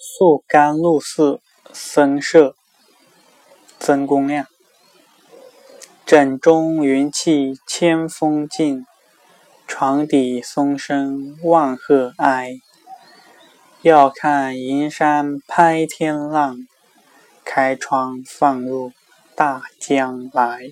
宿甘露寺僧舍曾公亮枕中云气千峰尽，床底松声万壑哀。要看银山拍天浪，开窗放入大江来。